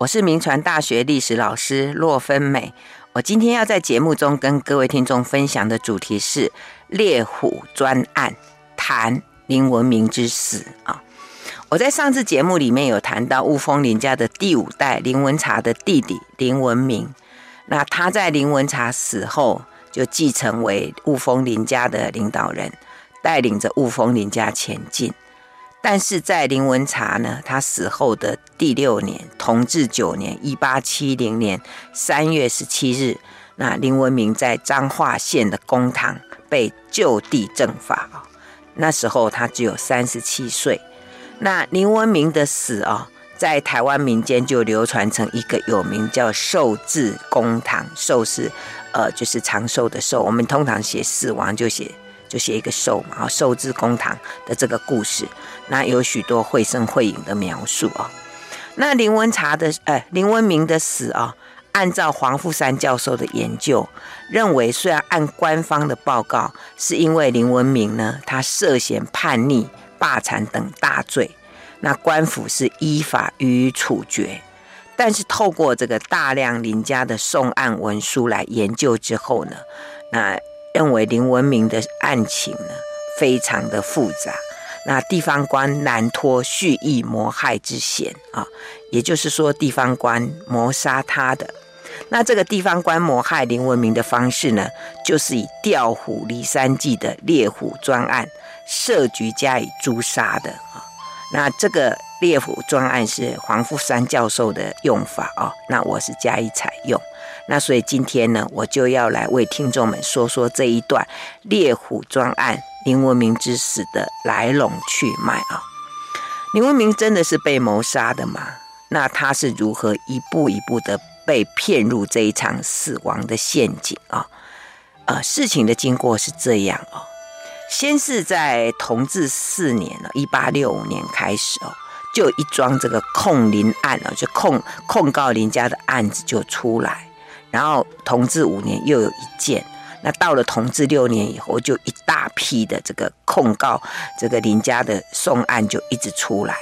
我是铭传大学历史老师骆芬美。我今天要在节目中跟各位听众分享的主题是猎虎专案，谈林文明之死啊。我在上次节目里面有谈到雾峰林家的第五代林文茶的弟弟林文明，那他在林文茶死后就继承为雾峰林家的领导人，带领着雾峰林家前进。但是在林文茶呢，他死后的第六年，同治九年（一八七零年）三月十七日，那林文明在彰化县的公堂被就地正法。那时候他只有三十七岁。那林文明的死啊，在台湾民间就流传成一个有名叫“寿字公堂”，寿是呃就是长寿的寿。我们通常写死亡就写。就写一个寿嘛，啊，寿字公堂的这个故事，那有许多绘声绘影的描述啊。那林文茶的，呃，林文明的死啊，按照黄富三教授的研究，认为虽然按官方的报告，是因为林文明呢，他涉嫌叛逆、霸产等大罪，那官府是依法予以处决，但是透过这个大量林家的送案文书来研究之后呢，那。认为林文明的案情呢，非常的复杂，那地方官难脱蓄意谋害之嫌啊，也就是说地方官谋杀他的。那这个地方官谋害林文明的方式呢，就是以调虎离山计的猎虎专案设局加以诛杀的啊。那这个猎虎专案是黄富三教授的用法啊，那我是加以采用。那所以今天呢，我就要来为听众们说说这一段猎虎专案林文明之死的来龙去脉啊。林文明真的是被谋杀的吗？那他是如何一步一步的被骗入这一场死亡的陷阱啊？呃，事情的经过是这样哦，先是在同治四年呢，一八六五年开始哦，就一桩这个控林案啊，就控控告林家的案子就出来。然后同治五年又有一件，那到了同治六年以后，就一大批的这个控告这个林家的讼案就一直出来。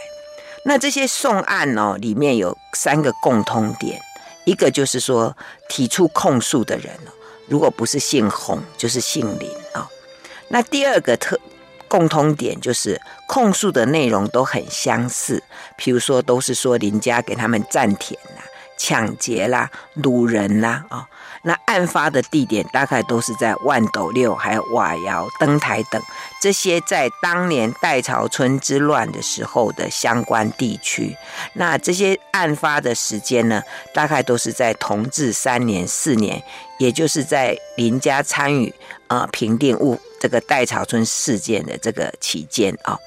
那这些讼案哦，里面有三个共通点，一个就是说提出控诉的人哦，如果不是姓洪，就是姓林啊、哦。那第二个特共通点就是控诉的内容都很相似，譬如说都是说林家给他们占田呐、啊。抢劫啦，掳人啦，啊、哦，那案发的地点大概都是在万斗六，还有瓦窑、登台等这些在当年代潮村之乱的时候的相关地区。那这些案发的时间呢，大概都是在同治三年、四年，也就是在林家参与啊、呃、平定雾这个代潮村事件的这个期间啊、哦。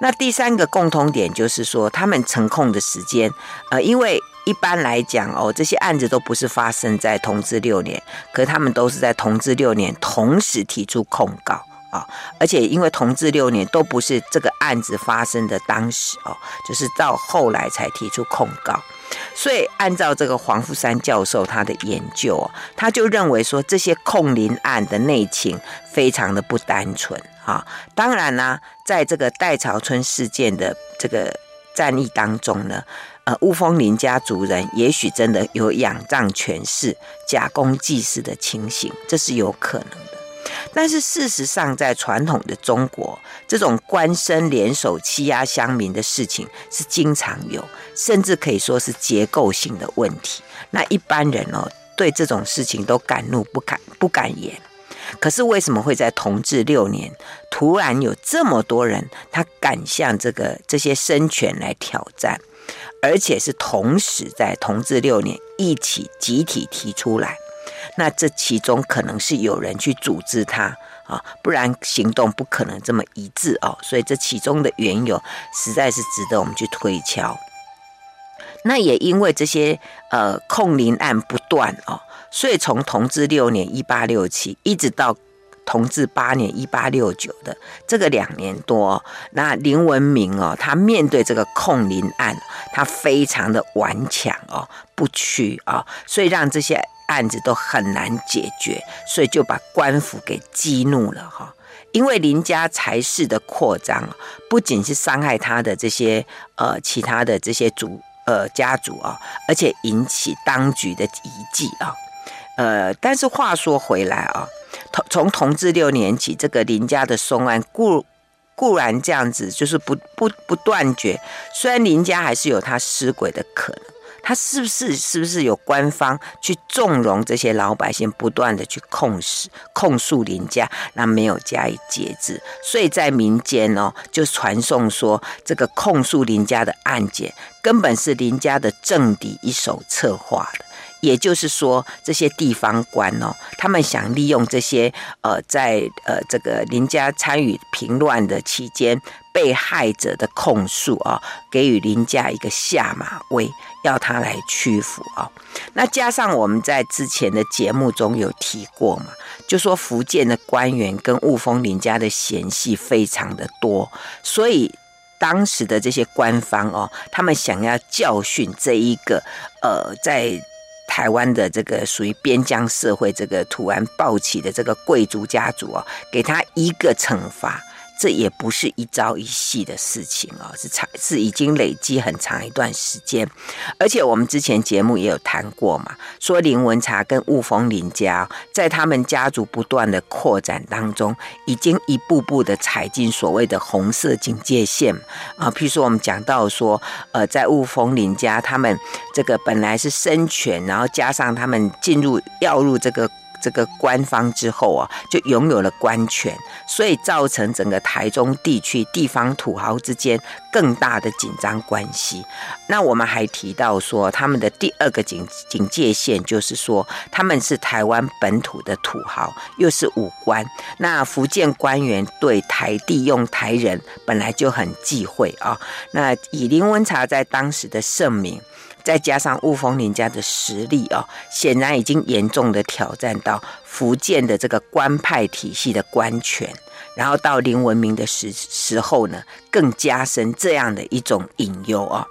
那第三个共同点就是说，他们成控的时间，呃，因为。一般来讲哦，这些案子都不是发生在同治六年，可是他们都是在同治六年同时提出控告啊、而且因为同治六年都不是这个案子发生的当时哦，就是到后来才提出控告，所以按照这个黄富三教授他的研究，他就认为说，这些控林案的内情非常的不单纯啊、当然呢、在这个戴潮春事件的这个战役当中呢。呃，雾峰林家族人也许真的有仰仗权势、假公济私的情形，这是有可能的。但是事实上，在传统的中国，这种官绅联手欺压乡民的事情是经常有，甚至可以说是结构性的问题。那一般人哦，对这种事情都敢怒不敢不敢言。可是为什么会在同治六年，突然有这么多人他敢向这个这些生权来挑战？而且是同时在同治六年一起集体提出来，那这其中可能是有人去组织他啊，不然行动不可能这么一致哦。所以这其中的缘由实在是值得我们去推敲。那也因为这些呃控林案不断哦，所以从同治六年一八六七一直到。同治八年（一八六九）的这个两年多，那林文明哦，他面对这个控林案，他非常的顽强哦，不屈啊，所以让这些案子都很难解决，所以就把官府给激怒了哈。因为林家财势的扩张，不仅是伤害他的这些呃其他的这些族呃家族啊，而且引起当局的疑忌啊。呃，但是话说回来啊，同从同治六年起，这个林家的凶案固固然这样子，就是不不不断绝。虽然林家还是有他失轨的可能。他是不是是不是有官方去纵容这些老百姓不断的去控诉控诉林家，那没有加以节制，所以在民间哦就传颂说，这个控诉林家的案件根本是林家的政敌一手策划的。也就是说，这些地方官哦，他们想利用这些呃，在呃这个林家参与平乱的期间被害者的控诉啊，给予林家一个下马威，要他来屈服啊。那加上我们在之前的节目中有提过嘛，就说福建的官员跟雾峰林家的嫌隙非常的多，所以当时的这些官方哦，他们想要教训这一个呃在。台湾的这个属于边疆社会，这个突然暴起的这个贵族家族啊，给他一个惩罚。这也不是一朝一夕的事情哦，是长是已经累积很长一段时间，而且我们之前节目也有谈过嘛，说林文茶跟雾峰林家在他们家族不断的扩展当中，已经一步步的踩进所谓的红色警戒线啊，譬如说我们讲到说，呃，在雾峰林家，他们这个本来是生权，然后加上他们进入要入这个。这个官方之后啊，就拥有了官权，所以造成整个台中地区地方土豪之间更大的紧张关系。那我们还提到说，他们的第二个警警戒线就是说，他们是台湾本土的土豪，又是武官。那福建官员对台地用台人本来就很忌讳啊。那以林文茶在当时的盛名。再加上雾峰林家的实力哦，显然已经严重的挑战到福建的这个官派体系的官权，然后到林文明的时时候呢，更加深这样的一种隐忧哦。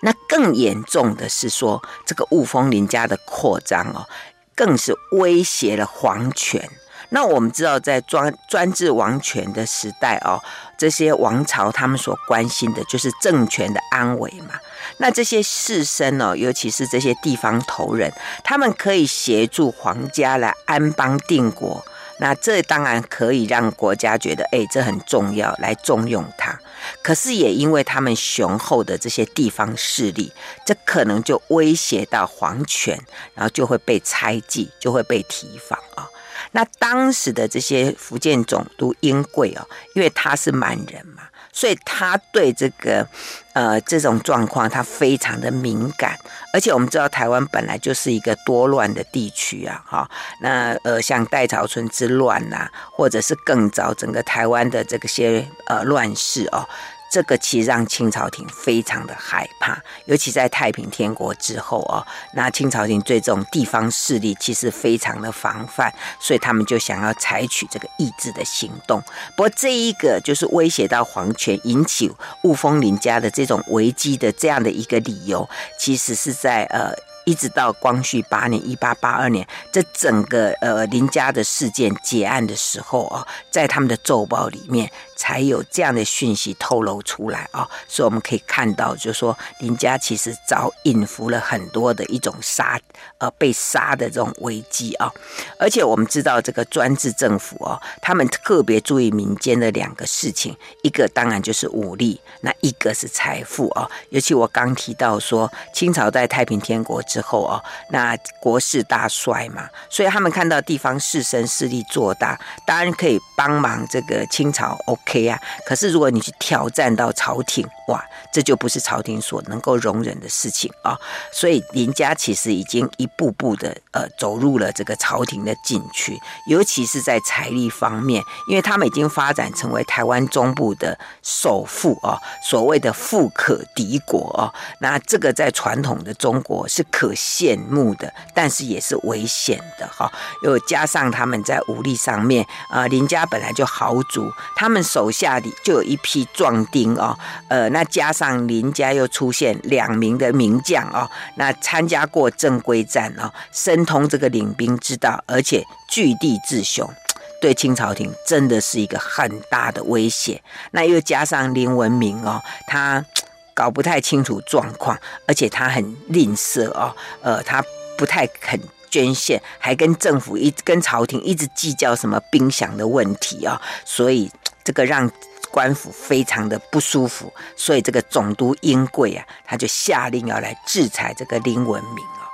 那更严重的是说，这个雾峰林家的扩张哦，更是威胁了皇权。那我们知道，在专专制王权的时代哦，这些王朝他们所关心的就是政权的安危嘛。那这些士绅哦，尤其是这些地方头人，他们可以协助皇家来安邦定国。那这当然可以让国家觉得，哎，这很重要，来重用他。可是也因为他们雄厚的这些地方势力，这可能就威胁到皇权，然后就会被猜忌，就会被提防啊。那当时的这些福建总督英贵哦，因为他是满人嘛。所以他对这个，呃，这种状况他非常的敏感，而且我们知道台湾本来就是一个多乱的地区啊，哈，那呃，像戴潮春之乱呐、啊，或者是更早整个台湾的这些呃乱世哦。这个其实让清朝廷非常的害怕，尤其在太平天国之后哦，那清朝廷对这种地方势力其实非常的防范，所以他们就想要采取这个抑制的行动。不过这一个就是威胁到皇权，引起雾峰林家的这种危机的这样的一个理由，其实是在呃。一直到光绪八年（一八八二年），这整个呃林家的事件结案的时候啊，在他们的奏报里面才有这样的讯息透露出来啊，所以我们可以看到，就是说林家其实早隐伏了很多的一种杀呃被杀的这种危机啊，而且我们知道这个专制政府哦，他们特别注意民间的两个事情，一个当然就是武力，那一个是财富啊，尤其我刚提到说清朝在太平天国。之后哦，那国势大衰嘛，所以他们看到地方士绅势力做大，当然可以帮忙这个清朝可以啊。可是如果你去挑战到朝廷，哇，这就不是朝廷所能够容忍的事情啊。所以林家其实已经一步步的呃走入了这个朝廷的禁区，尤其是在财力方面，因为他们已经发展成为台湾中部的首富啊，所谓的富可敌国啊。那这个在传统的中国是可。羡慕的，但是也是危险的哈。又加上他们在武力上面啊，林家本来就豪族，他们手下里就有一批壮丁哦。呃，那加上林家又出现两名的名将哦，那参加过正规战哦，深通这个领兵之道，而且据地自雄，对清朝廷真的是一个很大的威胁。那又加上林文明哦，他。搞不太清楚状况，而且他很吝啬哦，呃，他不太肯捐献，还跟政府一跟朝廷一直计较什么兵饷的问题啊、哦，所以这个让官府非常的不舒服，所以这个总督英贵啊，他就下令要来制裁这个林文明哦。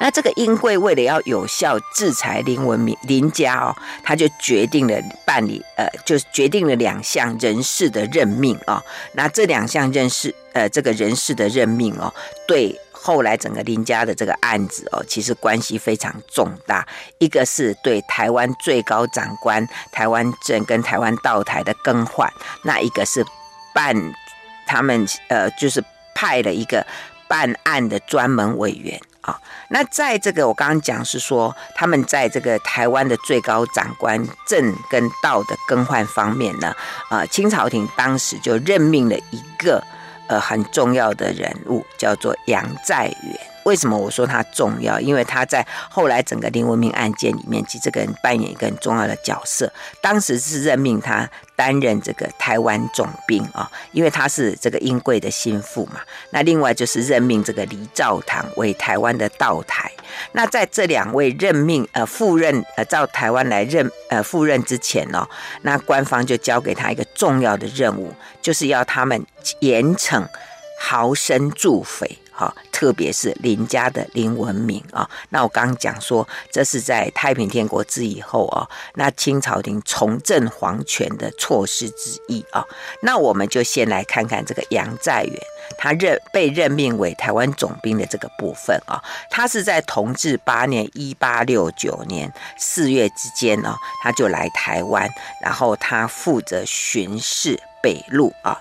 那这个英贵为了要有效制裁林文明林家哦，他就决定了办理呃，就决定了两项人事的任命哦。那这两项人事呃，这个人事的任命哦，对后来整个林家的这个案子哦，其实关系非常重大。一个是对台湾最高长官台湾镇跟台湾道台的更换，那一个是办他们呃，就是派了一个办案的专门委员。啊，那在这个我刚刚讲是说，他们在这个台湾的最高长官镇跟道的更换方面呢，呃，清朝廷当时就任命了一个呃很重要的人物，叫做杨再元。为什么我说他重要？因为他在后来整个林文明案件里面，其实这个人扮演一个很重要的角色。当时是任命他担任这个台湾总兵啊，因为他是这个英贵的心腹嘛。那另外就是任命这个李兆堂为台湾的道台。那在这两位任命呃赴任呃到台湾来任呃赴任之前哦，那官方就交给他一个重要的任务，就是要他们严惩豪绅助匪。好，特别是林家的林文明啊，那我刚刚讲说，这是在太平天国之以后啊，那清朝廷重振皇权的措施之一啊。那我们就先来看看这个杨再元，他任被任命为台湾总兵的这个部分啊，他是在同治八年（一八六九年）四月之间呢，他就来台湾，然后他负责巡视北路啊。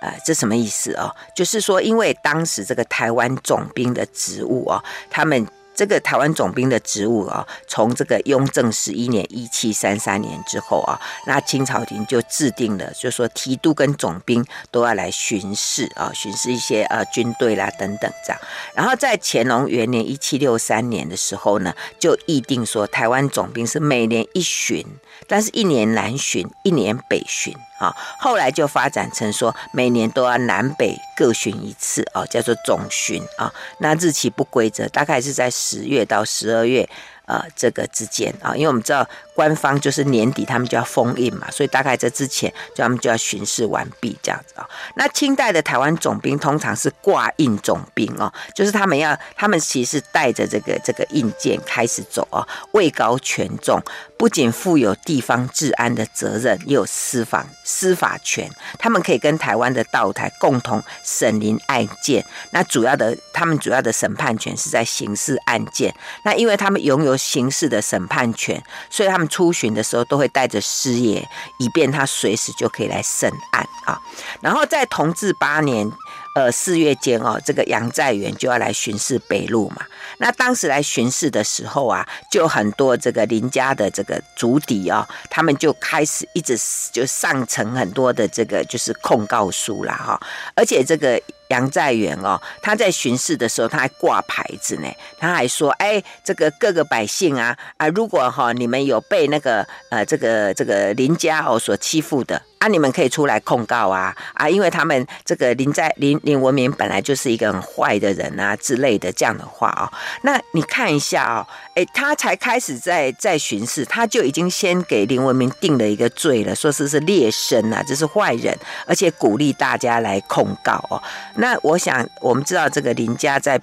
呃，这什么意思哦？就是说，因为当时这个台湾总兵的职务哦，他们。这个台湾总兵的职务啊，从这个雍正十一年（一七三三年）之后啊，那清朝廷就制定了，就是说提督跟总兵都要来巡视啊，巡视一些呃军队啦等等这样。然后在乾隆元年（一七六三年）的时候呢，就议定说台湾总兵是每年一巡，但是一年南巡，一年北巡啊。后来就发展成说每年都要南北各巡一次啊，叫做总巡啊。那日期不规则，大概是在。十月到十二月，呃，这个之间啊，因为我们知道官方就是年底他们就要封印嘛，所以大概在之前，就他们就要巡视完毕这样子啊。那清代的台湾总兵通常是挂印总兵哦，就是他们要，他们其实带着这个这个印鉴开始走啊，位高权重。不仅负有地方治安的责任，也有司法司法权。他们可以跟台湾的道台共同审理案件。那主要的，他们主要的审判权是在刑事案件。那因为他们拥有刑事的审判权，所以他们出巡的时候都会带着师爷，以便他随时就可以来审案啊。然后在同治八年。呃，四月间哦，这个杨再元就要来巡视北路嘛。那当时来巡视的时候啊，就很多这个林家的这个族弟啊，他们就开始一直就上呈很多的这个就是控告书啦哈。而且这个杨再元哦，他在巡视的时候他还挂牌子呢，他还说：“哎，这个各个百姓啊啊，如果哈你们有被那个呃这个这个林家哦所欺负的。”啊，你们可以出来控告啊啊！因为他们这个林在林林文明本来就是一个很坏的人啊之类的这样的话啊、哦。那你看一下啊、哦，诶，他才开始在在巡视，他就已经先给林文明定了一个罪了，说是是劣绅啊，这是坏人，而且鼓励大家来控告哦。那我想，我们知道这个林家在。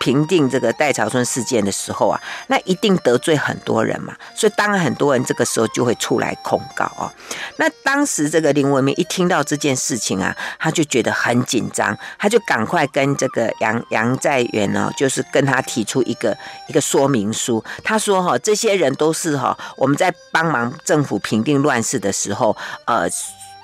评定这个戴潮春事件的时候啊，那一定得罪很多人嘛，所以当然很多人这个时候就会出来控告哦。那当时这个林文明一听到这件事情啊，他就觉得很紧张，他就赶快跟这个杨杨再元呢，就是跟他提出一个一个说明书。他说哈，这些人都是哈，我们在帮忙政府平定乱世的时候，呃。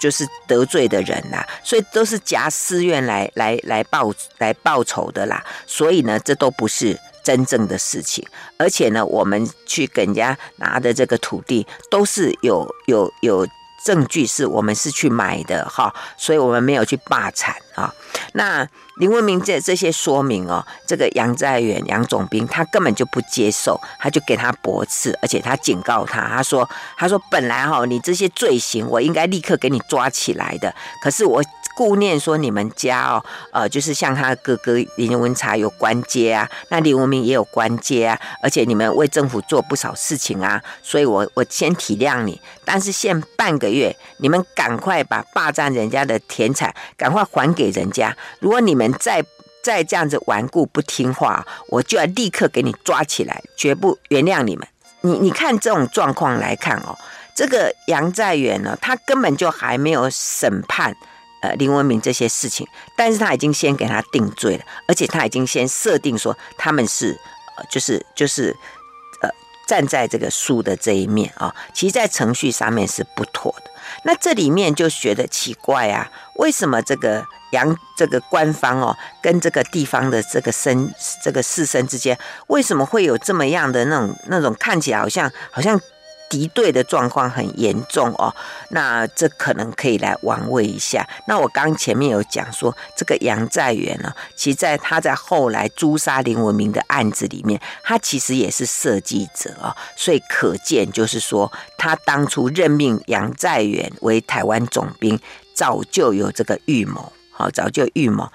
就是得罪的人呐，所以都是夹私怨来来来报来报仇的啦。所以呢，这都不是真正的事情。而且呢，我们去给人家拿的这个土地，都是有有有证据，是我们是去买的哈。所以我们没有去霸产啊。那林文明这这些说明哦，这个杨在元杨总兵他根本就不接受，他就给他驳斥，而且他警告他，他说他说本来哈你这些罪行我应该立刻给你抓起来的，可是我顾念说你们家哦，呃，就是像他哥哥林文茶有官阶啊，那林文明也有官阶啊，而且你们为政府做不少事情啊，所以我我先体谅你，但是限半个月，你们赶快把霸占人家的田产赶快还给人家，如果你们再再这样子顽固不听话，我就要立刻给你抓起来，绝不原谅你们。你你看这种状况来看哦，这个杨在元呢，他根本就还没有审判呃林文明这些事情，但是他已经先给他定罪了，而且他已经先设定说他们是呃就是就是呃站在这个输的这一面啊，其实在程序上面是不妥的。那这里面就觉得奇怪啊，为什么这个杨这个官方哦，跟这个地方的这个绅这个士绅之间，为什么会有这么样的那种那种看起来好像好像？敌对的状况很严重哦，那这可能可以来玩味一下。那我刚前面有讲说，这个杨在元呢，其实在他在后来诛杀林文明的案子里面，他其实也是设计者啊，所以可见就是说，他当初任命杨在元为台湾总兵，早就有这个预谋，好，早就预谋。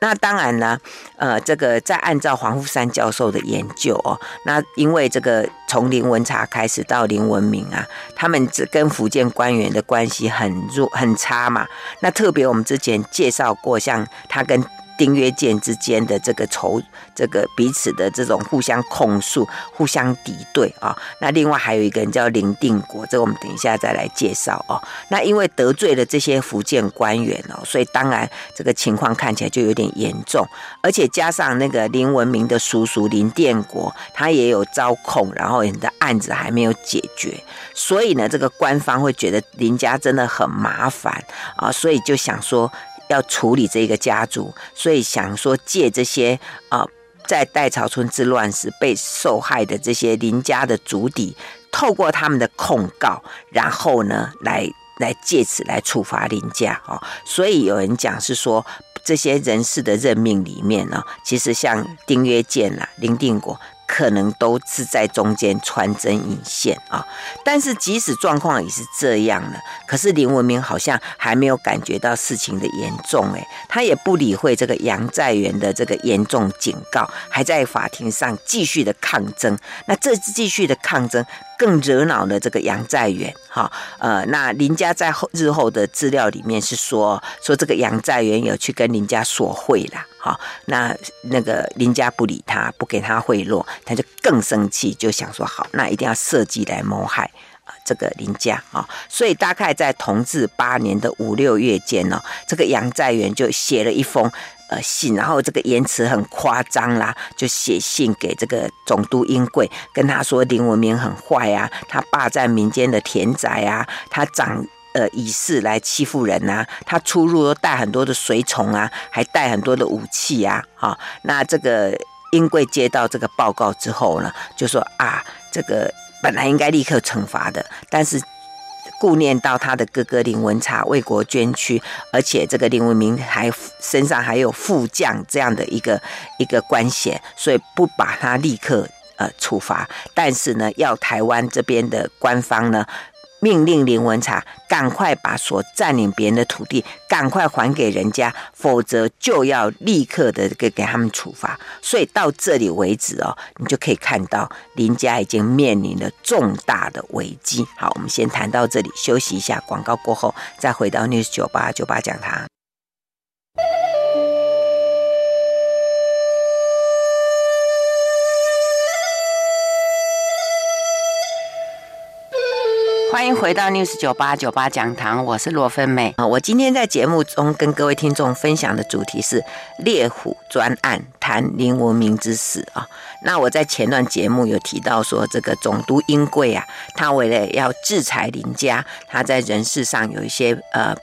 那当然呢，呃，这个在按照黄富山教授的研究哦，那因为这个从林文茶开始到林文明啊，他们只跟福建官员的关系很弱很差嘛。那特别我们之前介绍过，像他跟。丁曰健之间的这个仇，这个彼此的这种互相控诉、互相敌对啊。那另外还有一个人叫林定国，这个我们等一下再来介绍哦。那因为得罪了这些福建官员哦，所以当然这个情况看起来就有点严重。而且加上那个林文明的叔叔林殿国，他也有招控，然后你的案子还没有解决，所以呢，这个官方会觉得林家真的很麻烦啊，所以就想说。要处理这个家族，所以想说借这些啊、在代潮村之乱时被受害的这些林家的族弟，透过他们的控告，然后呢，来来借此来处罚林家哦。所以有人讲是说，这些人事的任命里面呢，其实像丁曰健啦、林定国。可能都是在中间穿针引线啊，但是即使状况也是这样了，可是林文明好像还没有感觉到事情的严重，诶，他也不理会这个杨在元的这个严重警告，还在法庭上继续的抗争。那这次继续的抗争。更惹恼了这个杨在元，哈，呃，那林家在后日后的资料里面是说，说这个杨在元有去跟林家索贿了，哈，那那个林家不理他，不给他贿赂，他就更生气，就想说好，那一定要设计来谋害啊这个林家啊，所以大概在同治八年的五六月间呢，这个杨在元就写了一封。呃，信，然后这个言辞很夸张啦，就写信给这个总督英贵，跟他说林文明很坏啊，他霸占民间的田宅啊，他长呃以势来欺负人呐、啊，他出入都带很多的随从啊，还带很多的武器啊，哈、哦，那这个英贵接到这个报告之后呢，就说啊，这个本来应该立刻惩罚的，但是。顾念到他的哥哥林文茶为国捐躯，而且这个林文明还身上还有副将这样的一个一个官衔，所以不把他立刻呃处罚，但是呢，要台湾这边的官方呢。命令林文茶赶快把所占领别人的土地赶快还给人家，否则就要立刻的给给他们处罚。所以到这里为止哦，你就可以看到林家已经面临了重大的危机。好，我们先谈到这里，休息一下，广告过后再回到 News 九八九八讲堂。欢迎回到 News 九八九八讲堂，我是罗芬美啊。我今天在节目中跟各位听众分享的主题是猎虎专案，谈林文明之死啊。那我在前段节目有提到说，这个总督英贵啊，他为了要制裁林家，他在人事上有一些呃，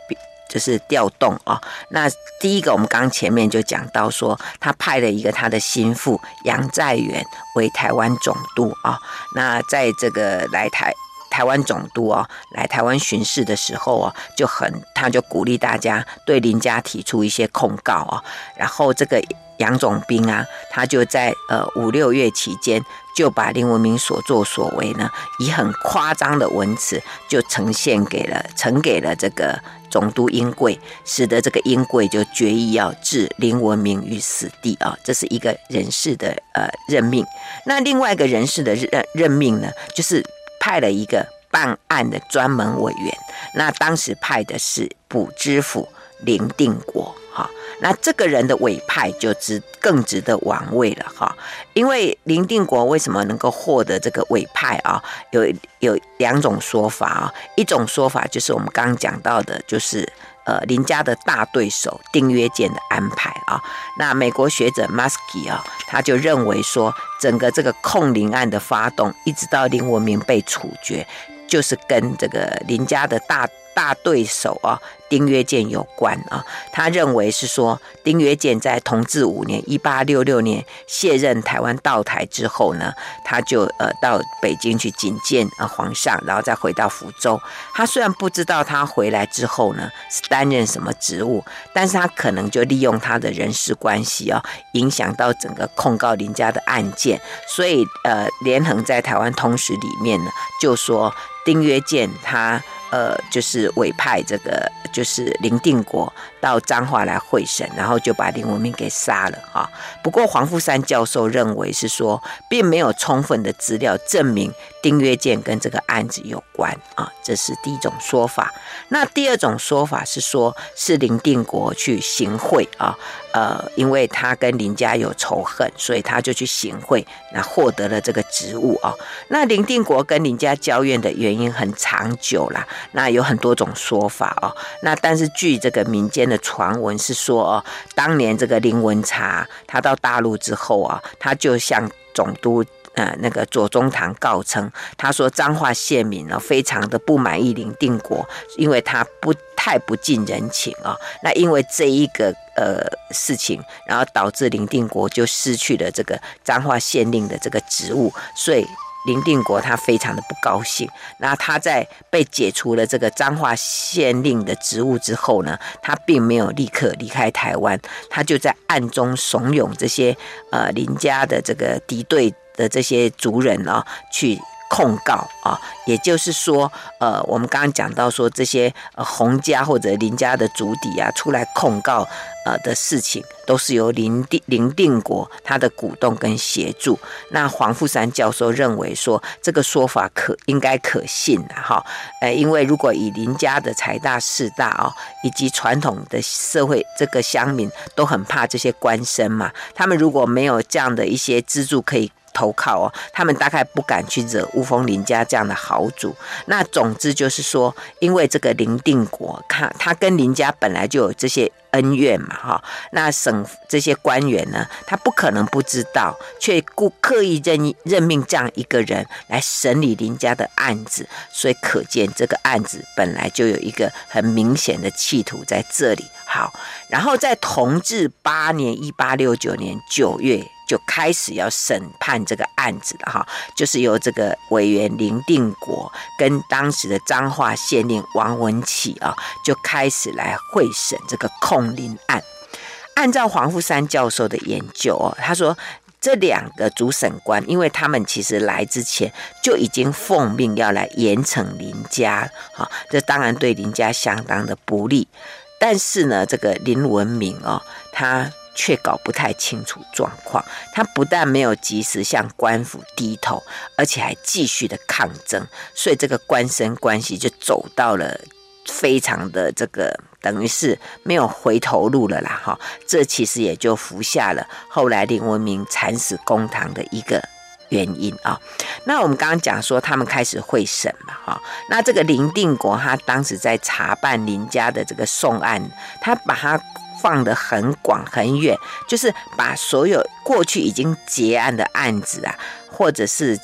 就是调动啊。那第一个，我们刚前面就讲到说，他派了一个他的心腹杨在元为台湾总督啊。那在这个来台。台湾总督哦来台湾巡视的时候哦，就很他就鼓励大家对林家提出一些控告哦，然后这个杨总兵啊，他就在呃五六月期间就把林文明所作所为呢，以很夸张的文词就呈现给了呈给了这个。总督英贵，使得这个英贵就决意要置林文明于死地啊，这是一个人事的呃任命。那另外一个人事的任任命呢，就是派了一个办案的专门委员。那当时派的是补知府林定国。哈，那这个人的委派就值更值得玩味了哈，因为林定国为什么能够获得这个委派啊？有有两种说法啊，一种说法就是我们刚刚讲到的，就是呃林家的大对手订阅键的安排啊。那美国学者 Muskie 啊，他就认为说，整个这个控林案的发动，一直到林文明被处决，就是跟这个林家的大。大对手啊，丁曰健有关啊。他认为是说，丁曰健在同治五年（一八六六年）卸任台湾道台之后呢，他就呃到北京去觐见呃皇上，然后再回到福州。他虽然不知道他回来之后呢是担任什么职务，但是他可能就利用他的人事关系啊，影响到整个控告林家的案件。所以呃，连横在台湾通史里面呢，就说丁曰健他。呃，就是委派这个，就是林定国到彰化来会审，然后就把林文明给杀了啊。不过黄富山教授认为是说，并没有充分的资料证明丁曰健跟这个案子有关啊，这是第一种说法。那第二种说法是说，是林定国去行贿啊。呃，因为他跟林家有仇恨，所以他就去行贿，那获得了这个职务啊。那林定国跟林家交怨的原因很长久啦，那有很多种说法哦。那但是据这个民间的传闻是说哦，当年这个林文察他到大陆之后啊，他就向总督。呃，那个左宗棠告称，他说彰化县民呢，非常的不满意林定国，因为他不太不近人情啊。那因为这一个呃事情，然后导致林定国就失去了这个彰化县令的这个职务，所以林定国他非常的不高兴。那他在被解除了这个彰化县令的职务之后呢，他并没有立刻离开台湾，他就在暗中怂恿这些呃林家的这个敌对。的这些族人啊，去控告啊，也就是说，呃，我们刚刚讲到说这些呃洪家或者林家的族弟啊，出来控告呃的事情，都是由林定林定国他的鼓动跟协助。那黄富山教授认为说，这个说法可应该可信的哈，呃，因为如果以林家的财大势大啊，以及传统的社会这个乡民都很怕这些官绅嘛，他们如果没有这样的一些资助可以。投靠哦，他们大概不敢去惹乌峰林家这样的豪族。那总之就是说，因为这个林定国，他他跟林家本来就有这些恩怨嘛，哈。那省这些官员呢，他不可能不知道，却故刻意任任命这样一个人来审理林家的案子，所以可见这个案子本来就有一个很明显的企图在这里。好，然后在同治八年（一八六九年）九月。就开始要审判这个案子了哈，就是由这个委员林定国跟当时的彰化县令王文启啊，就开始来会审这个控林案。按照黄富山教授的研究哦，他说这两个主审官，因为他们其实来之前就已经奉命要来严惩林家，哈，这当然对林家相当的不利。但是呢，这个林文明哦，他。却搞不太清楚状况，他不但没有及时向官府低头，而且还继续的抗争，所以这个官绅关系就走到了非常的这个，等于是没有回头路了啦！哈，这其实也就服下了后来林文明惨死公堂的一个原因啊。那我们刚刚讲说他们开始会审嘛，哈，那这个林定国他当时在查办林家的这个讼案，他把他。放得很广很远，就是把所有过去已经结案的案子啊，或者是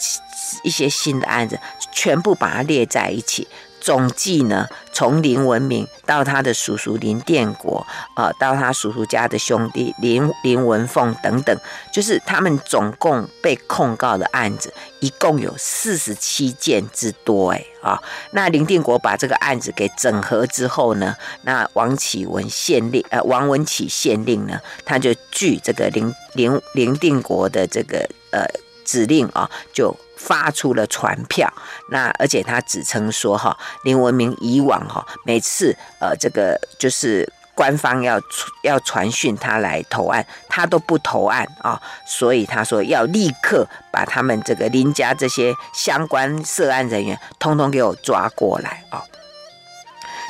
一些新的案子，全部把它列在一起，总计呢，从林文明到他的叔叔林殿国，呃，到他叔叔家的兄弟林林文凤等等，就是他们总共被控告的案子，一共有四十七件之多，哎啊，那林定国把这个案子给整合之后呢，那王启文县令，呃，王文启县令呢，他就据这个林林林定国的这个呃指令啊，就。发出了传票，那而且他指称说哈，林文明以往哈每次呃这个就是官方要要传讯他来投案，他都不投案啊，所以他说要立刻把他们这个林家这些相关涉案人员通通给我抓过来啊。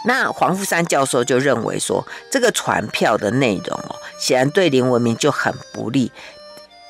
那黄富山教授就认为说，这个传票的内容哦，显然对林文明就很不利，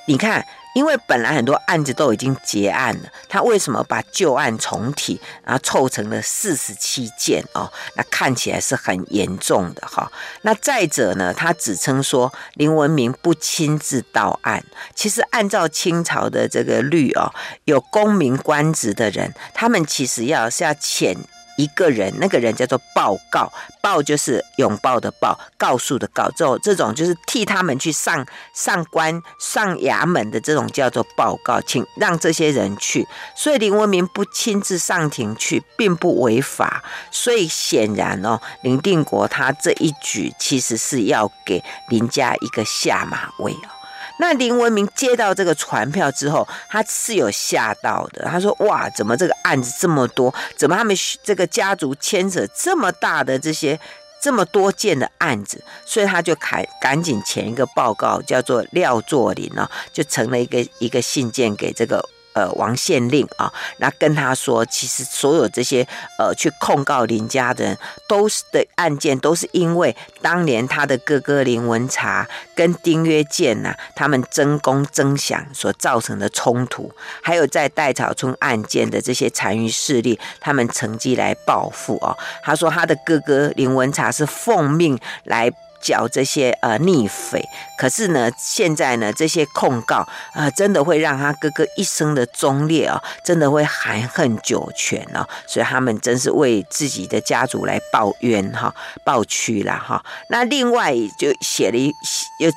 你看。因为本来很多案子都已经结案了，他为什么把旧案重提，然后凑成了四十七件哦？那看起来是很严重的哈。那再者呢，他只称说林文明不亲自到案，其实按照清朝的这个律哦，有公民官职的人，他们其实要是要遣。一个人，那个人叫做报告，报就是拥抱的报，告诉的告，这种这种就是替他们去上上官上衙门的这种叫做报告，请让这些人去。所以林文明不亲自上庭去，并不违法。所以显然哦，林定国他这一举其实是要给林家一个下马威哦。那林文明接到这个传票之后，他是有吓到的。他说：“哇，怎么这个案子这么多？怎么他们这个家族牵扯这么大的这些这么多件的案子？”所以他就赶赶紧填一个报告，叫做廖作霖啊，就成了一个一个信件给这个。呃，王县令啊，那跟他说，其实所有这些呃去控告林家的人，都是的案件，都是因为当年他的哥哥林文察跟丁曰健呐，他们争功争享所造成的冲突，还有在戴草村案件的这些残余势力，他们乘机来报复哦。他说他的哥哥林文察是奉命来。剿这些呃逆匪，可是呢，现在呢，这些控告啊、真的会让他哥哥一生的忠烈哦，真的会含恨九泉哦，所以他们真是为自己的家族来报冤哈、报屈了哈。那另外就写了一又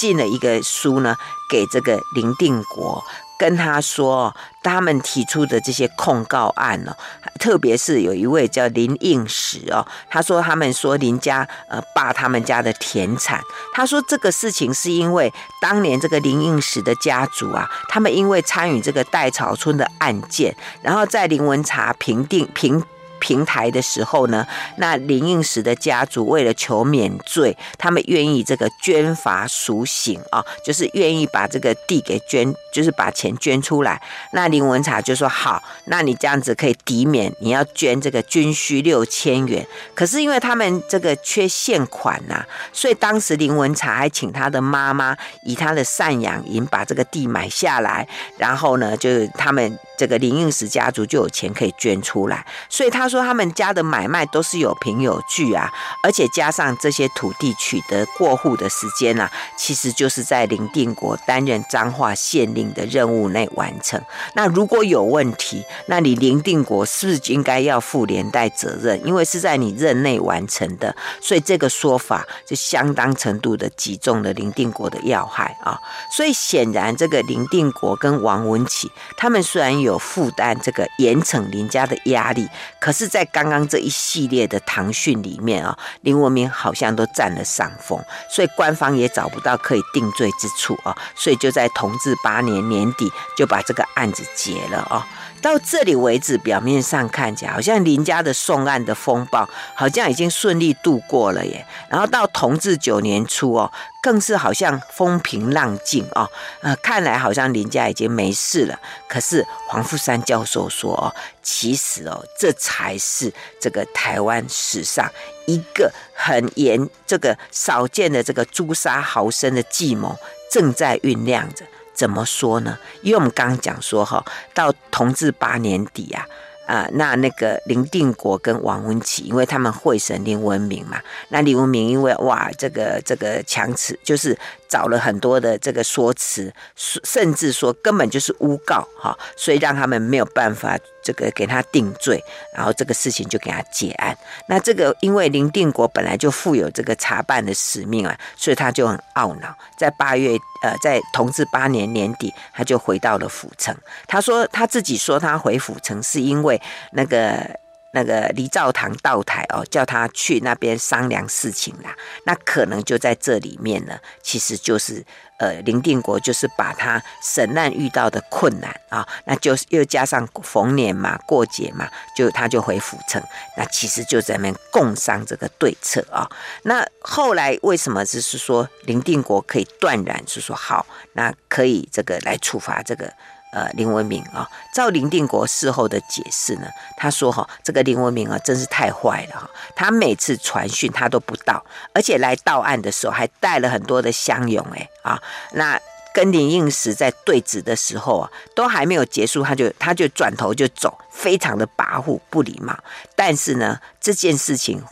进了一个书呢，给这个林定国。跟他说，他们提出的这些控告案哦，特别是有一位叫林应时哦，他说他们说林家呃霸他们家的田产，他说这个事情是因为当年这个林应时的家族啊，他们因为参与这个戴草村的案件，然后在林文察平定平。平台的时候呢，那林应时的家族为了求免罪，他们愿意这个捐罚赎刑啊，就是愿意把这个地给捐，就是把钱捐出来。那林文察就说好，那你这样子可以抵免，你要捐这个军需六千元。可是因为他们这个缺现款呐、啊，所以当时林文察还请他的妈妈以他的赡养银把这个地买下来，然后呢，就是他们。这个林应时家族就有钱可以捐出来，所以他说他们家的买卖都是有凭有据啊，而且加上这些土地取得过户的时间啊，其实就是在林定国担任彰化县令的任务内完成。那如果有问题，那你林定国是不是应该要负连带责任？因为是在你任内完成的，所以这个说法就相当程度的击中了林定国的要害啊。所以显然，这个林定国跟王文启他们虽然有负担这个严惩林家的压力，可是，在刚刚这一系列的唐讯里面啊，林文明好像都占了上风，所以官方也找不到可以定罪之处啊，所以就在同治八年年底就把这个案子结了啊。到这里为止，表面上看起来好像林家的送案的风暴好像已经顺利度过了耶。然后到同治九年初哦，更是好像风平浪静哦，呃，看来好像林家已经没事了。可是黄富山教授说哦，其实哦，这才是这个台湾史上一个很严、这个少见的这个诛杀豪绅的计谋正在酝酿着。怎么说呢？因为我们刚刚讲说哈，到同治八年底啊，啊、那那个林定国跟王文琪，因为他们会审林文明嘛，那林文明因为哇，这个这个强词，就是找了很多的这个说辞，甚至说根本就是诬告哈，所以让他们没有办法这个给他定罪，然后这个事情就给他结案。那这个因为林定国本来就负有这个查办的使命啊，所以他就很懊恼。在八月，呃，在同治八年年底，他就回到了府城。他说他自己说他回府城是因为那个。那个黎兆堂道台哦，叫他去那边商量事情啦。那可能就在这里面呢，其实就是呃，林定国就是把他审案遇到的困难啊、那就是又加上逢年嘛，过节嘛，就他就回府城。那其实就在那边共商这个对策啊、那后来为什么就是说林定国可以断然是说好，那可以这个来处罚这个？呃，林文明啊，照林定国事后的解释呢，他说哈，这个林文明啊，真是太坏了哈，他每次传讯他都不到，而且来到案的时候还带了很多的乡勇哎啊，那跟林应时在对质的时候啊，都还没有结束，他就他就转头就走，非常的跋扈不礼貌，但是呢，这件事情。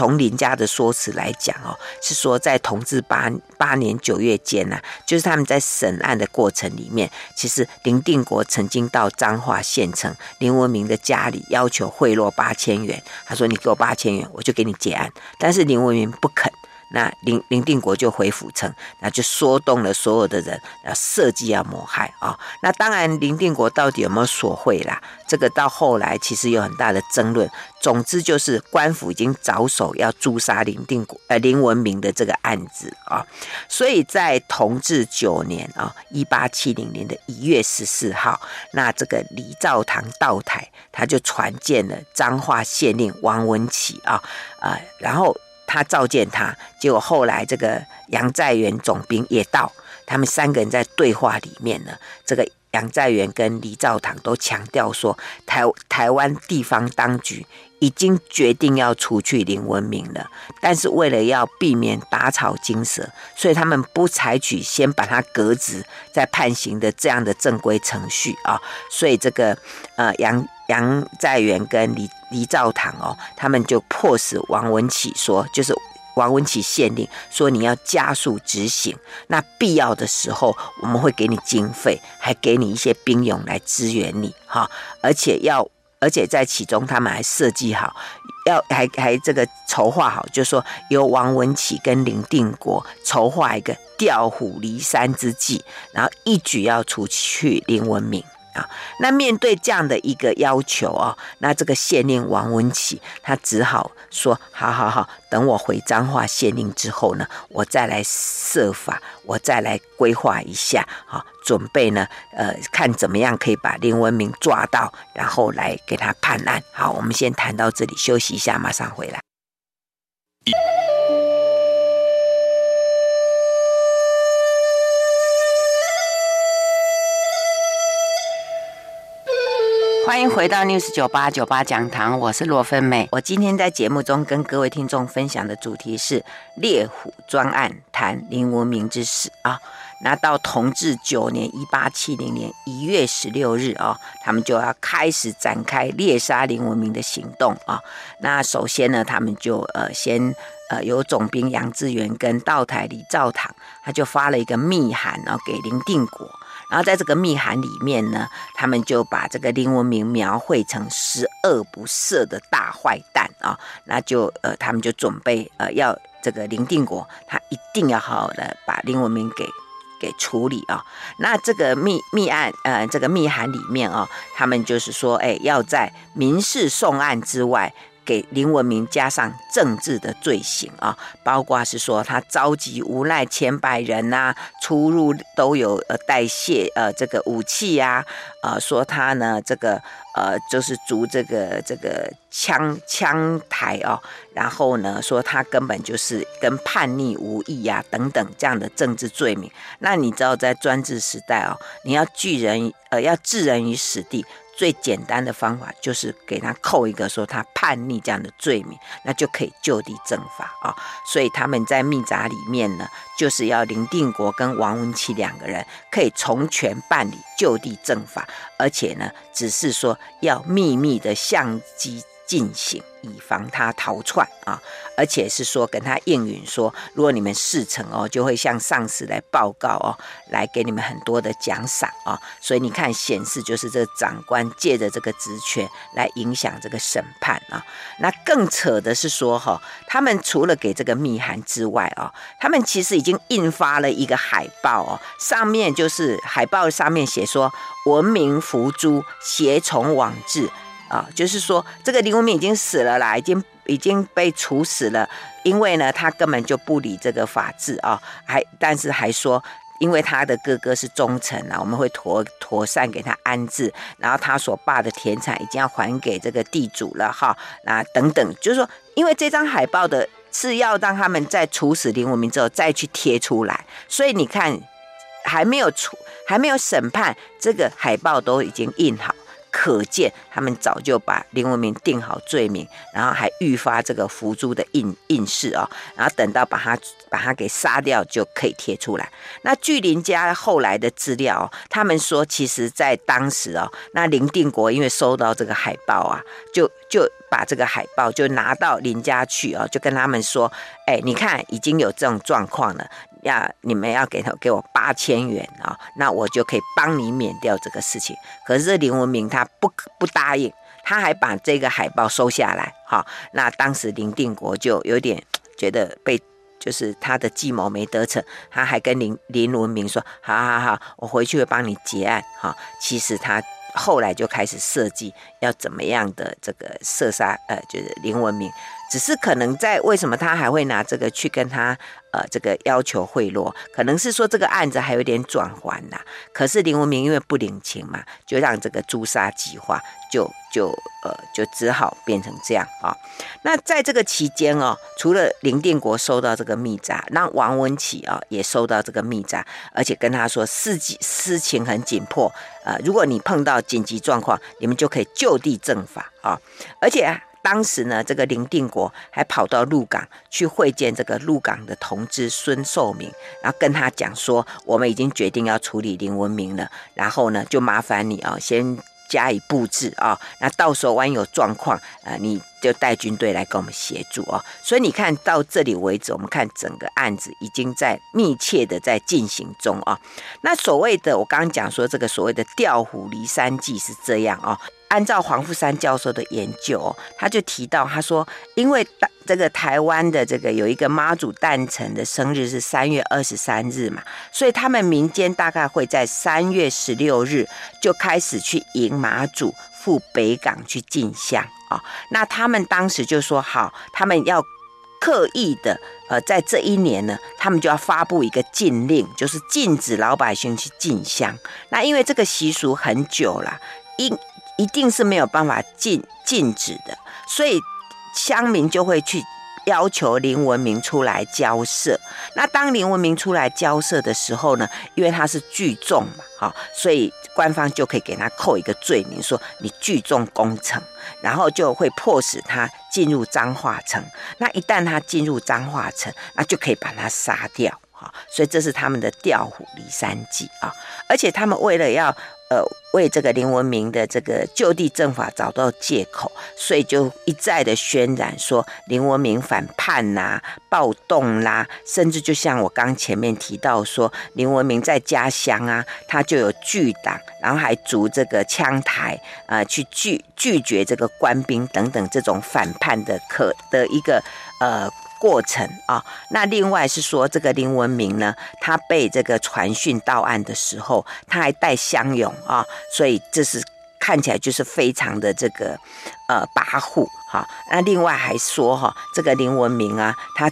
从林家的说辞来讲哦，是说在同治八八年九月间呐、啊，就是他们在审案的过程里面，其实林定国曾经到彰化县城林文明的家里要求贿赂八千元，他说你给我八千元，我就给你结案，但是林文明不肯。那林林定国就回府城，那就说动了所有的人，要设计要谋害啊、那当然，林定国到底有没有索贿啦？这个到后来其实有很大的争论。总之就是官府已经着手要诛杀林定国呃林文明的这个案子啊、所以在同治九年啊，一八七零年的一月十四号，那这个李兆堂道台他就传见了彰化县令王文启啊啊，然后。他召见他，结果后来这个杨在元总兵也到，他们三个人在对话里面呢，这个杨在元跟李兆堂都强调说，台台湾地方当局已经决定要除去林文明了，但是为了要避免打草惊蛇，所以他们不采取先把他革职再判刑的这样的正规程序啊，所以这个呃杨。杨再元跟黎黎兆堂哦，他们就迫使王文启说，就是王文启县令说，你要加速执行，那必要的时候我们会给你经费，还给你一些兵勇来支援你哈，而且要而且在其中他们还设计好，要还还这个筹划好，就说由王文启跟林定国筹划一个调虎离山之计，然后一举要除去林文明。那面对这样的一个要求哦，那这个县令王文启他只好说：好好好，等我回彰化县令之后呢，我再来设法，我再来规划一下，好，准备呢，呃，看怎么样可以把林文明抓到，然后来给他判案。好，我们先谈到这里，休息一下，马上回来。欢迎回到 News 九八九八讲堂，我是罗芬美。我今天在节目中跟各位听众分享的主题是猎虎专案，谈林文明之死啊。那到同治九年一八七零年一月十六日啊，他们就要开始展开猎杀林文明的行动啊。那首先呢，他们就呃先呃由总兵杨志元跟道台李兆堂，他就发了一个密函啊给林定国。然后在这个密函里面呢，他们就把这个林文明描绘成十恶不赦的大坏蛋啊，那就呃，他们就准备呃，要这个林定国他一定要好好的把林文明给给处理啊。那这个密密案呃，这个密函里面啊，他们就是说，哎，要在民事送案之外。给林文明加上政治的罪行啊，包括是说他召集无赖千百人呐、出入都有呃带械呃这个武器呀、啊，说他呢这个呃就是逐这个这个枪枪台哦，然后呢说他根本就是跟叛逆无异呀、等等这样的政治罪名。那你知道在专制时代哦，你要拒人呃要置人于死地。最简单的方法就是给他扣一个说他叛逆这样的罪名，那就可以就地正法啊。所以他们在密札里面呢，就是要林定国跟王文琪两个人可以从权办理就地正法，而且呢，只是说要秘密的相机进行，以防他逃窜啊！而且是说跟他应允说，如果你们事成哦，就会向上司来报告哦，来给你们很多的奖赏啊！所以你看，显示就是这个长官借着这个职权来影响这个审判啊！那更扯的是说哈，他们除了给这个密函之外啊，他们其实已经印发了一个海报哦，上面就是海报上面写说“文明伏诛，协从往治”。啊，就是说这个林文明已经死了啦，已经已经被处死了，因为呢，他根本就不理这个法治啊，还但是还说，因为他的哥哥是忠臣啊，我们会妥妥善给他安置，然后他所霸的田产已经要还给这个地主了哈，那等等，就是说，因为这张海报的是要让他们在处死林文明之后再去贴出来，所以你看还没有处还没有审判，这个海报都已经印好。可见他们早就把林文明定好罪名，然后还预发这个伏诛的印印示啊，然后等到把他把他给杀掉就可以贴出来。那据林家后来的资料，他们说，其实在当时哦，那林定国因为收到这个海报啊，就就把这个海报就拿到林家去啊，就跟他们说，哎，你看已经有这种状况了。要你们要给他给我八千元啊，那我就可以帮你免掉这个事情。可是林文明他不不答应，他还把这个海报收下来。哈，那当时林定国就有点觉得被就是他的计谋没得逞，他还跟林林文明说：好好好，我回去会帮你结案。哈，其实他后来就开始设计要怎么样的这个射杀，呃，就是林文明。只是可能在为什么他还会拿这个去跟他呃这个要求贿赂，可能是说这个案子还有点转圜呐。可是林文明因为不领情嘛，就让这个诛杀计划就就呃就只好变成这样啊。那在这个期间哦，除了林定国收到这个密札，让王文启啊也收到这个密札，而且跟他说事情事情很紧迫，呃，如果你碰到紧急状况，你们就可以就地正法啊，而且。当时呢，这个林定国还跑到鹿港去会见这个鹿港的同志孙寿明，然后跟他讲说，我们已经决定要处理林文明了，然后呢，就麻烦你啊，先加以布置啊，那到时候万一有状况，呃，你就带军队来跟我们协助啊。所以你看到这里为止，我们看整个案子已经在密切的在进行中啊。那所谓的我刚刚讲说这个所谓的调虎离山计是这样啊。按照黄富山教授的研究，他就提到，他说，因为这个台湾的这个有一个妈祖诞辰的生日是三月二十三日嘛，所以他们民间大概会在三月十六日就开始去迎妈祖赴北港去进香啊。那他们当时就说好，他们要刻意的呃，在这一年呢，他们就要发布一个禁令，就是禁止老百姓去进香。那因为这个习俗很久了，因一定是没有办法禁禁止的，所以乡民就会去要求林文明出来交涉。那当林文明出来交涉的时候呢，因为他是聚众嘛，哈，所以官方就可以给他扣一个罪名，说你聚众攻城，然后就会迫使他进入彰化城。那一旦他进入彰化城，那就可以把他杀掉，哈。所以这是他们的调虎离山计啊，而且他们为了要。呃，为这个林文明的这个就地正法找到借口，所以就一再的渲染说林文明反叛呐、暴动啦、甚至就像我刚前面提到说，林文明在家乡啊，他就有拒党，然后还筑这个枪台啊、去拒拒绝这个官兵等等这种反叛的可的一个呃。过程啊，那另外是说，这个林文明呢，他被这个传讯到案的时候，他还带香勇啊，所以这是看起来就是非常的这个呃跋扈哈。那另外还说哈，这个林文明啊，他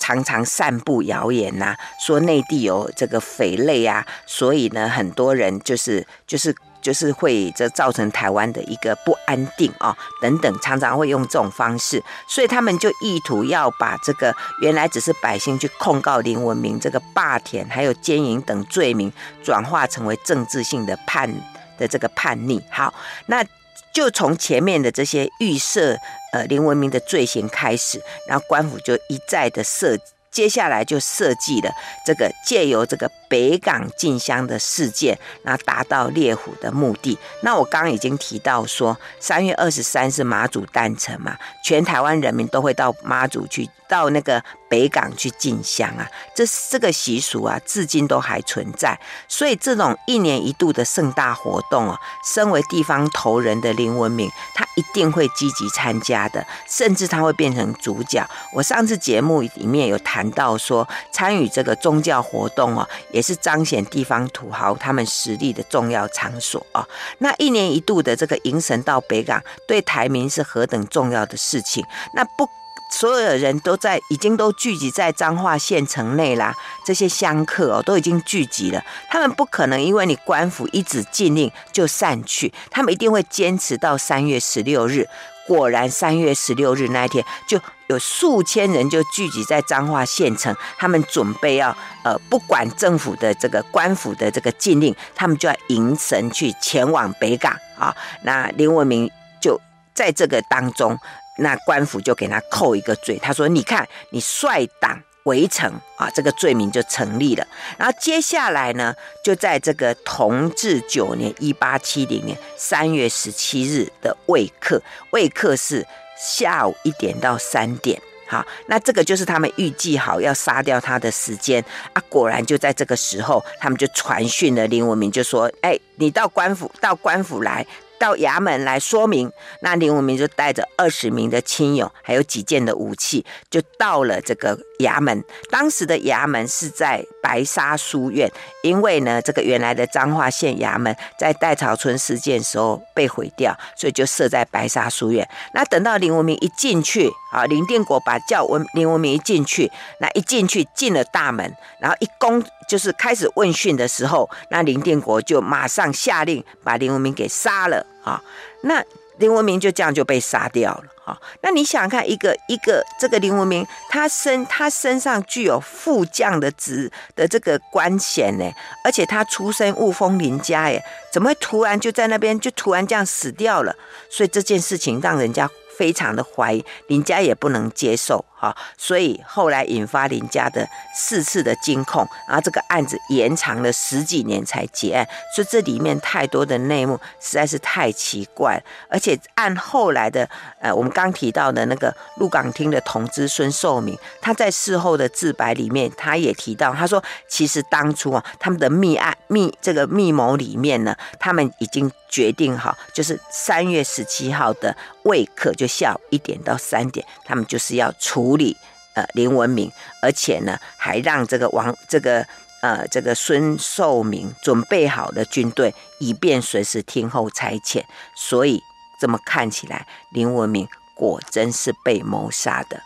常常散布谣言呐，说内地有这个匪类啊，所以呢，很多人就是就是。就是会这造成台湾的一个不安定啊，等等，常常会用这种方式，所以他们就意图要把这个原来只是百姓去控告林文明这个霸田还有奸淫等罪名，转化成为政治性的叛的这个叛逆。好，那就从前面的这些预设呃林文明的罪行开始，然后官府就一再的设，接下来就设计了这个借由这个北港进香的事件，那达到猎虎的目的。那我刚已经提到说，三月二十三是妈祖诞辰嘛，全台湾人民都会到妈祖去。到那个北港去进香啊，这这个习俗啊，至今都还存在。所以这种一年一度的盛大活动啊，身为地方头人的林文明，他一定会积极参加的，甚至他会变成主角。我上次节目里面有谈到说，参与这个宗教活动啊，也也是彰显地方土豪他们实力的重要场所啊。那一年一度的这个迎神到北港，对台民是何等重要的事情？那不。所有的人都在，已经都聚集在彰化县城内啦。这些香客哦，都已经聚集了。他们不可能因为你官府一纸禁令就散去，他们一定会坚持到三月十六日。果然，三月十六日那一天，就有数千人就聚集在彰化县城。他们准备要呃，不管政府的这个官府的这个禁令，他们就要迎神去前往北港啊。那林文明就在这个当中。那官府就给他扣一个罪，他说：“你看，你率党围城啊，这个罪名就成立了。然后接下来呢，就在这个同治九年（一八七零年）三月十七日的未刻，未刻是下午一点到三点。好，那这个就是他们预计好要杀掉他的时间啊。果然就在这个时候，他们就传讯了林文明，就说：‘哎，你到官府，到官府来。’到衙门来说明，那林文明就带着二十名的亲友，还有几件的武器，就到了这个衙门。当时的衙门是在白沙书院，因为呢，这个原来的彰化县衙门在戴草村事件时候被毁掉，所以就设在白沙书院。那等到林文明一进去，啊，林定国把叫文林文明一进去，那一进去进了大门，然后一攻。就是开始问讯的时候，那林定国就马上下令把林文明给杀了啊！那林文明就这样就被杀掉了啊！那你想看一个一个这个林文明，他身他身上具有副将的职的这个官衔呢，而且他出身雾峰林家，耶，怎么会突然就在那边就突然这样死掉了？所以这件事情让人家非常的怀疑，林家也不能接受。啊，所以后来引发林家的四次的监控，然后这个案子延长了十几年才结案，所以这里面太多的内幕实在是太奇怪，而且按后来的呃，我们刚提到的那个鹿港厅的同知孙寿明，他在事后的自白里面，他也提到，他说其实当初啊，他们的密案密这个密谋里面呢，他们已经决定好，就是三月十七号的未刻，就下午一点到三点，他们就是要出。处理呃林文明，而且呢还让这个王这个呃这个孙寿明准备好了军队，以便随时听候差遣。所以这么看起来，林文明果真是被谋杀的。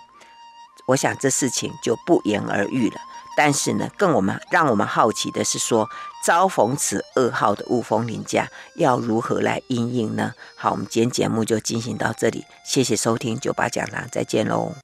我想这事情就不言而喻了。但是呢，更我们让我们好奇的是说，遭逢此噩耗的雾峰林家要如何来应应呢？好，我们今天节目就进行到这里，谢谢收听九八讲堂，再见喽。